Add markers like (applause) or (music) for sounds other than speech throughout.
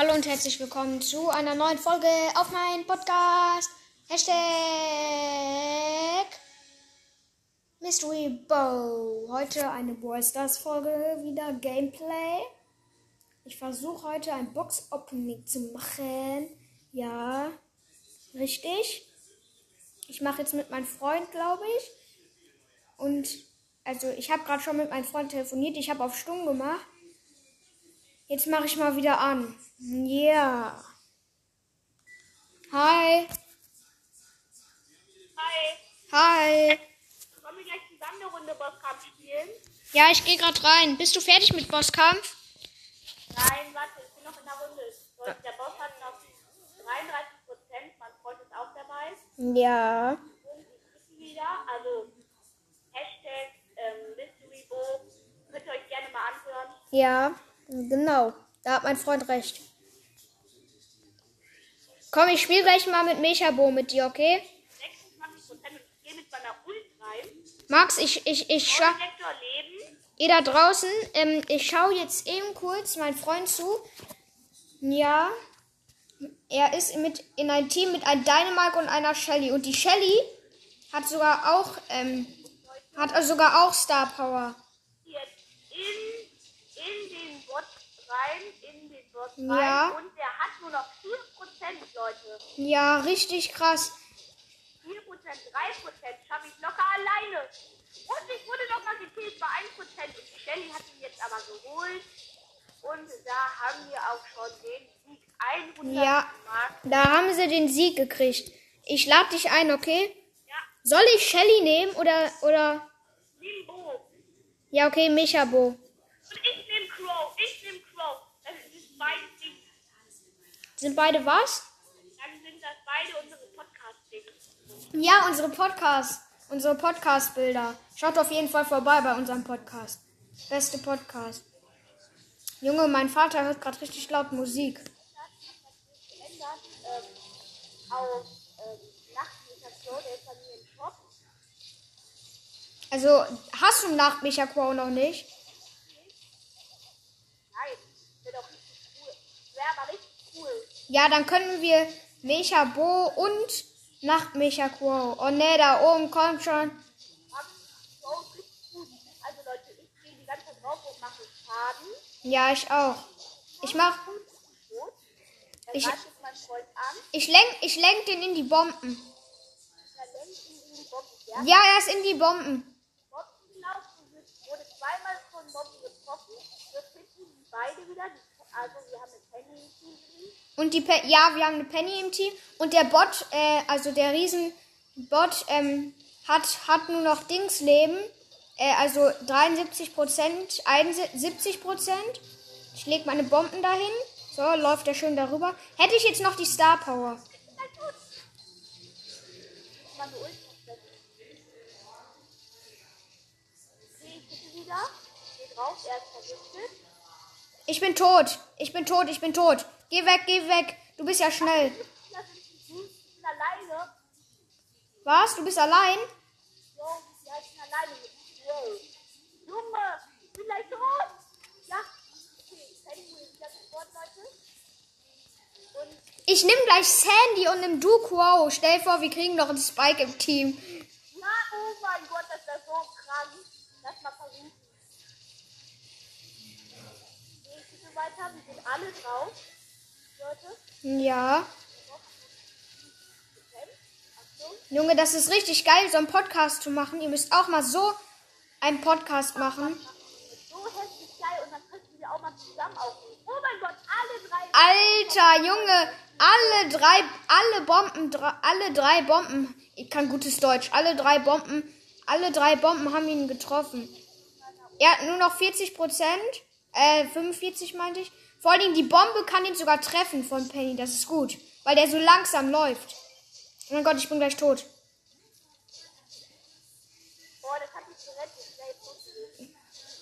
Hallo und herzlich willkommen zu einer neuen Folge auf meinem Podcast. Hashtag Mystery Bow. Heute eine Brawl Stars Folge, wieder Gameplay. Ich versuche heute ein Box Opening zu machen. Ja, richtig. Ich mache jetzt mit meinem Freund, glaube ich. Und also ich habe gerade schon mit meinem Freund telefoniert. Ich habe auf Stumm gemacht. Jetzt mache ich mal wieder an. Ja. Hi. Hi. Hi. Wollen wir gleich zusammen eine Runde Bosskampf spielen? Ja, ich gehe gerade rein. Bist du fertig mit Bosskampf? Nein, warte, ich bin noch in der Runde. Der Boss hat noch 33 Prozent. Mein Freund ist auch dabei. Ja. Und ich wieder. Also Hashtag ähm, MysteryBo. Könnt ihr euch gerne mal anhören. Ja, genau. Da hat mein Freund recht. Komm, ich spiele gleich mal mit Mechabo mit dir, okay? 26 Prozent und ich gehe mit meiner Ult rein. Max, ich, ich, ich Leben. Ihr da draußen, ähm, ich schaue jetzt eben kurz meinen Freund zu. Ja. Er ist mit in ein Team mit einem Dynamite und einer Shelly. Und die Shelly hat sogar auch, ähm, hat sogar auch Star Power. Jetzt in, in den Bot Bot rein. Ja. Und der hat nur noch 4% Leute. Ja, richtig krass. 4%, 3% schaffe ich locker alleine. Und ich wurde noch mal gekillt bei 1%. Und Shelly hat ihn jetzt aber geholt. Und da haben wir auch schon den Sieg 100 Ja. Mark. Da haben sie den Sieg gekriegt. Ich lade dich ein, okay? Ja, Soll ich Shelly nehmen oder, oder? Limbo. Ja, okay, Mechabo. Und ich nehme Crow. Ich nehme Crow. Das ist beide Ding. Sind beide was? Dann sind das beide unsere Podcast-Dings. Ja, unsere Podcast, unsere Podcast-Bilder. Schaut auf jeden Fall vorbei bei unserem Podcast. Beste Podcast. Junge, mein Vater hört gerade richtig laut Musik. Also, hast du Nachtmecha Quo noch nicht? Nein, wäre doch richtig cool. Wäre aber richtig cool. Ja, dann können wir Mecha Bo und Nachtmecha Quo. Oh ne, da oben kommt schon. Also Leute, ich gehe die ganze Zeit drauf und mache Schaden. Ja, ich auch. Ich mach. Ich- ich, lenk, ich lenk den in die Bomben. Ja, er ist in die Bomben. Wurde zweimal von Bomben getroffen. Jetzt finden beide wieder. Also wir haben eine Penny im Team drin. Und die Pe ja, wir haben eine Penny im Team. Und der Bot, äh, also der Riesenbot, ähm, hat, hat nur noch Dingsleben. Äh, also 73 Prozent, 71 Prozent. Ich leg meine Bomben dahin. So, läuft er schön darüber. Hätte ich jetzt noch die Star Power. Er. Ich bin tot. Ich bin tot, ich bin tot. Geh weg, geh weg. Du bist ja schnell. Was? Du bist allein? Ich bin alleine Wow. Junge, ich bin gleich tot. Ich nehm gleich Sandy und nimm du Quo. Stell vor, wir kriegen noch einen Spike im Team. Ja, oh mein Gott, das ist so krank. Lass mal versuchen. Gehe ich weiter? Wir sind alle drauf. Leute, Ja. Junge, das ist richtig geil, so einen Podcast zu machen. Ihr müsst auch mal so einen Podcast machen. So heftig geil und dann könnten wir auch mal zusammen aufnehmen. Oh mein Gott, alle drei. Alter, Junge, alle drei, alle Bomben, alle drei Bomben. Ich kann gutes Deutsch. Alle drei Bomben, alle drei Bomben haben ihn getroffen. Er hat nur noch 40 Prozent, äh, 45 meinte ich. Vor allem die Bombe kann ihn sogar treffen von Penny. Das ist gut, weil der so langsam läuft. Oh mein Gott, ich bin gleich tot. Boah, das hat mich gerettet. Jetzt.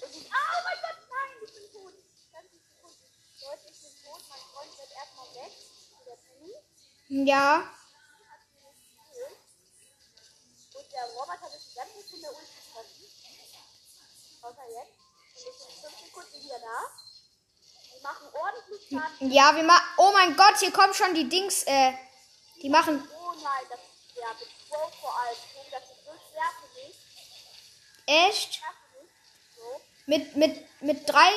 Und ich, oh mein Gott, nein, ich bin tot. Leute, ich bin tot. Mein Freund wird erstmal weg. Der Penny. Ja, Und der hat es die ganze Zeit in der Ult getroffen. Außer jetzt. Und ich bin fünf Sekunden wieder da. Machen ordentlich Schaden. Ja, wir machen. Oh mein Gott, hier kommen schon die Dings. Äh, die machen. Oh nein, das ist schwer. Mit Pro vor allem. Oh, Das ist so schwer für mich. Echt? So. Mit, mit, mit drei.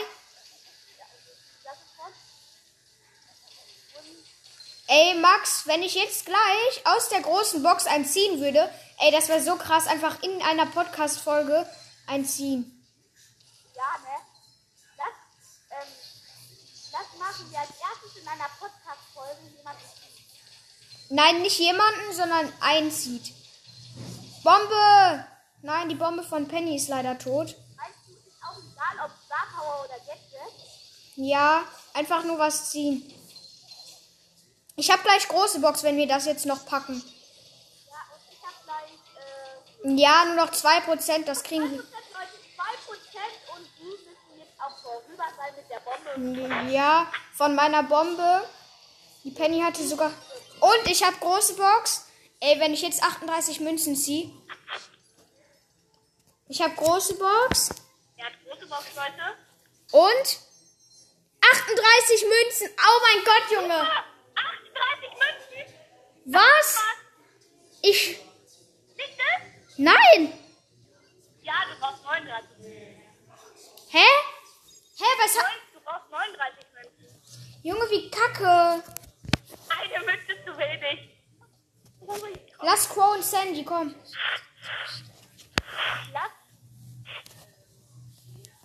Ey, Max, wenn ich jetzt gleich aus der großen Box einziehen würde. Ey, das wäre so krass. Einfach in einer Podcast-Folge einziehen. Das machen wir als erstes in einer Podcast-Folge. Jemanden Nein, nicht jemanden, sondern einzieht. Bombe! Nein, die Bombe von Penny ist leider tot. Weißt du, ist auch egal, ob Star Power oder Gadget. Ja, einfach nur was ziehen. Ich habe gleich große Box, wenn wir das jetzt noch packen. Ja, und ich hab gleich, äh, Ja, nur noch 2%, das kriegen 2% Leute, 2% und die müssen jetzt vorüber sein mit der Bombe. Ja, von meiner Bombe. Die Penny hatte sogar. Und ich habe große Box. Ey, wenn ich jetzt 38 Münzen ziehe. Ich habe große Box. Er hat große Box, Leute. Und 38 Münzen. Oh mein Gott, Junge. Ah, 38 Münzen. Was? Was? Ich. Nein. Ja, du brauchst 39 Münzen. Hä? Hä, was hat. Du brauchst 39 Münzen. Junge, wie kacke. Eine Münze ist zu wenig. Oh. Lass Crow und Sandy, komm. Lass,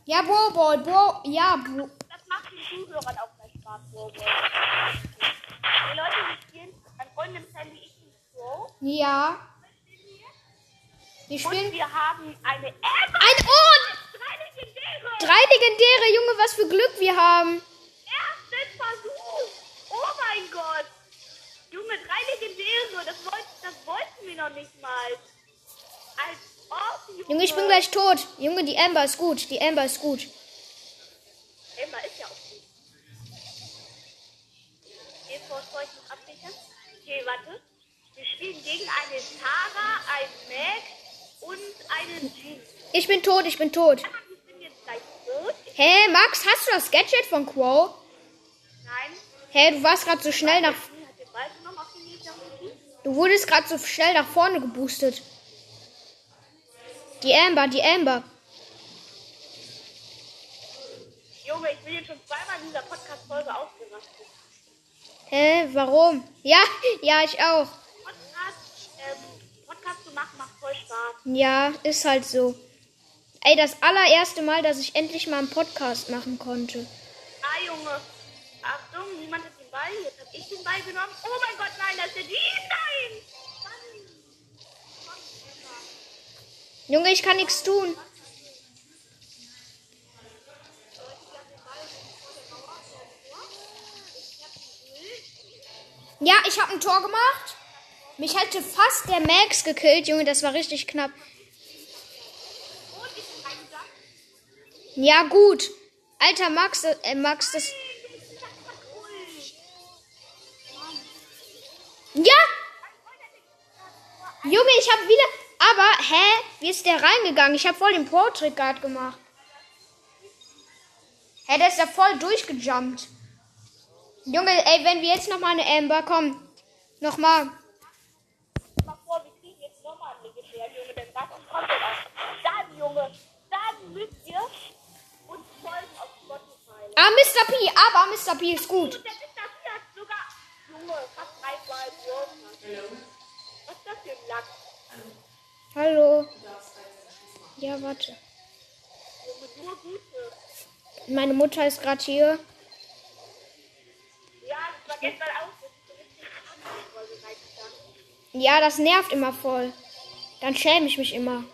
Ja, Bro, Bro, ja, Bro. das macht den Zuhörern auch mehr Spaß. Bro, Bro. Die Leute, die spielen, mein Freund nimmt Sandy, ich bin Pro. Ja. Wir Und spielen. wir haben eine Amber. Ein Ort! Drei Legendäre. Junge, was für Glück wir haben. Ersten Versuch. Oh mein Gott. Junge, drei Legendäre. Das, wollt, das wollten wir noch nicht mal. Als ob, Junge. Junge, ich bin gleich tot. Junge, die Amber ist gut. Die Amber ist gut. Emma ist ja auch gut. Okay, vor noch absichern. Okay, warte. Wir spielen gegen eine Tara, ein Mac und einen Jean. Ich bin tot, ich bin tot. Hä, Max, hast du das Gadget von Crow? nein. Hä, du warst gerade so schnell nach. Du wurdest gerade so schnell nach vorne geboostet. Die Amber, die Amber. Junge, ich bin jetzt schon zweimal in dieser Podcast-Folge ausgerastet. Hä, warum? Ja, (laughs) ja, ich auch. Podcast, ähm, Podcast zu machen macht voll Spaß. Ja, ist halt so. Ey, das allererste Mal, dass ich endlich mal einen Podcast machen konnte. Ah, Junge. Achtung, niemand hat den Ball. Jetzt hab ich den Ball genommen. Oh mein Gott, nein, das ist der Jean. Nein! Mann. Junge, ich kann nichts tun. Ja, ich habe ein Tor gemacht. Mich hätte fast der Max gekillt, Junge, das war richtig knapp. Und ich bin reingegangen. Ja, gut. Alter Max, äh, Max, das. Ja! Junge, ich habe wieder. Aber, hä? Wie ist der reingegangen? Ich habe voll den Pro-Trick gerade gemacht. Hä, der ist da voll durchgejumpt. Junge, ey, wenn wir jetzt nochmal eine Amber kommen. Nochmal. Ah, Mr. P. Aber Mr. P ist gut. Und der Mr. P hat sogar, Junge, fast dreimal Wurf. Was ist das für ein Lack? Hallo. Ja, warte. Meine Mutter ist gerade hier. Das war gestern auch. Ja, das nervt immer voll. Dann schäme ich mich immer.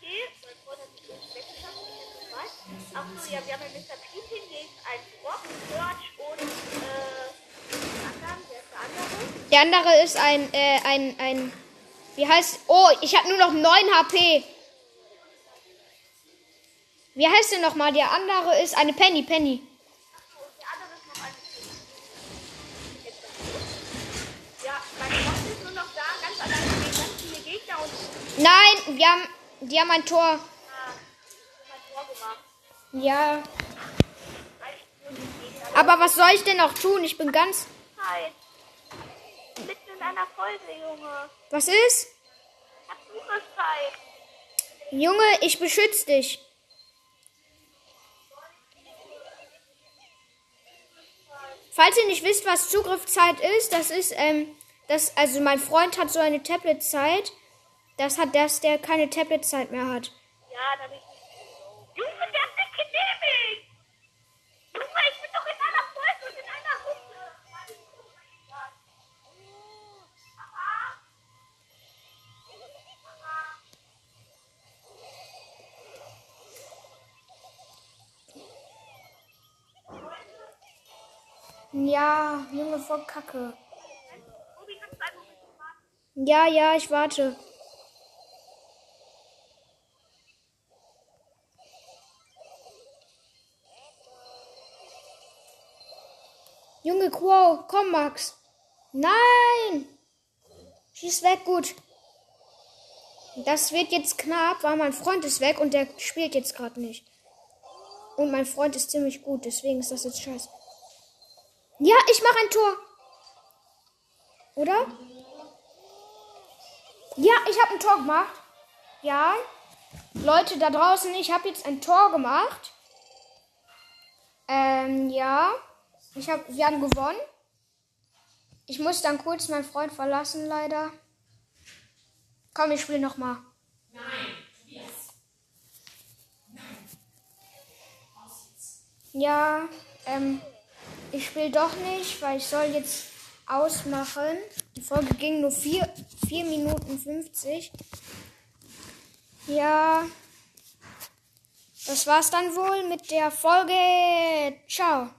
Okay, mein Freund hat sich nicht weggeschafft, ich hätte es weiß. Achso, ja, wir haben ja Mr. Piepin gegen einen Brock, George und, äh, anderen, wer ist der andere? Der andere ist ein, äh, ein, ein, wie heißt, oh, ich habe nur noch 9 HP. Wie heißt der nochmal? Der andere ist eine Penny, Penny. Achso, und der andere ist noch ein Ja, mein Freund ist nur noch da, ganz alleine gegen ganz viele Gegner und, Nein, wir haben, die haben ein Tor. ah, mein Tor gemacht. Ja, aber was soll ich denn auch tun? Ich bin ganz. Zeit. Mitten in einer Folge, Junge. Was ist? Zugriffszeit. Junge, ich beschütze dich. Falls ihr nicht wisst, was Zugriffszeit ist, das ist, ähm, das, also mein Freund hat so eine Tabletzeit. Das hat, dass der keine Tabletzeit mehr hat. Ja, da bin ich nicht. Junge, der hat nicht genehmigt. Junge, ich bin doch in einer Folge und in einer Runde. Ja, Junge, voll Kacke. Ja, ja, ich warte. Junge Quo, komm Max. Nein! Schieß weg, gut. Das wird jetzt knapp, weil mein Freund ist weg und der spielt jetzt gerade nicht. Und mein Freund ist ziemlich gut, deswegen ist das jetzt scheiße. Ja, ich mache ein Tor. Oder? Ja, ich habe ein Tor gemacht. Ja. Leute da draußen, ich habe jetzt ein Tor gemacht. Ähm, ja. Ich hab, wir haben gewonnen. Ich muss dann kurz meinen Freund verlassen, leider. Komm, ich spiele nochmal. Ja, ähm, ich spiele doch nicht, weil ich soll jetzt ausmachen. Die Folge ging nur 4, 4 Minuten 50. Ja, das war's dann wohl mit der Folge. Ciao.